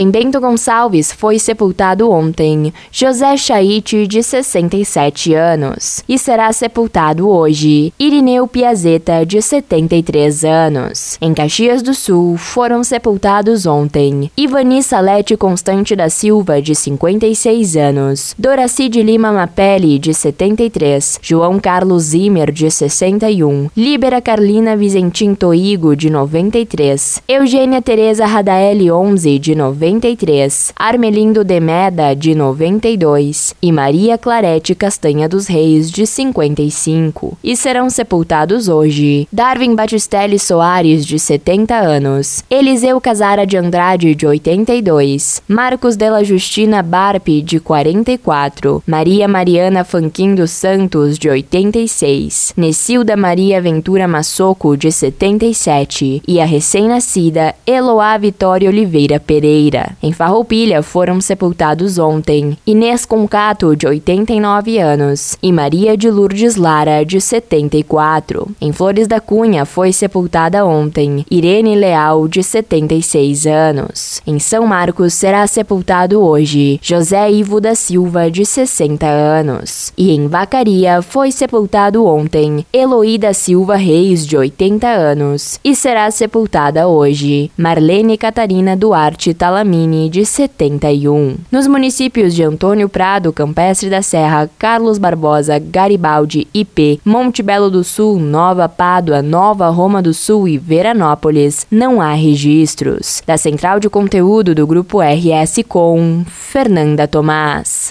Em Bento Gonçalves foi sepultado ontem. José Chaite, de 67 anos, e será sepultado hoje. Irineu Piazeta, de 73 anos. Em Caxias do Sul foram sepultados ontem. Ivani Salete Constante da Silva, de 56 anos, Doraci de Lima Mapelli, de 73, João Carlos Zimmer, de 61, Líbera Carlina Vizentim Toigo, de 93, Eugênia Tereza Radaeli 11, de 93, Armelindo Demeda, de 92 e Maria Clarete Castanha dos Reis, de 55, e serão sepultados hoje Darwin Batistelli Soares, de 70 anos, Eliseu Casara de Andrade, de 82, Marcos Della Justina Barpe, de 44, Maria Mariana Fanquim dos Santos, de 86, Nessilda Maria Ventura Massoco, de 77, e a recém-nascida Eloá Vitória Oliveira Pereira. Em Farroupilha foram sepultados ontem Inês Concato, de 89 anos, e Maria de Lourdes Lara, de 74. Em Flores da Cunha foi sepultada ontem Irene Leal, de 76 anos. Em São Marcos será sepultado hoje José Ivo da Silva, de 60 anos. E em Vacaria foi sepultado ontem Eloí da Silva Reis, de 80 anos, e será sepultada hoje Marlene Catarina Duarte Talamini, de 71. Nos municípios de Antônio Prado, Campestre da Serra, Carlos Barbosa, Garibaldi, IP, Monte Belo do Sul, Nova Pádua, Nova Roma do Sul e Veranópolis, não há registros. Da Central de Conteúdo do Grupo RS Com, Fernanda Tomás.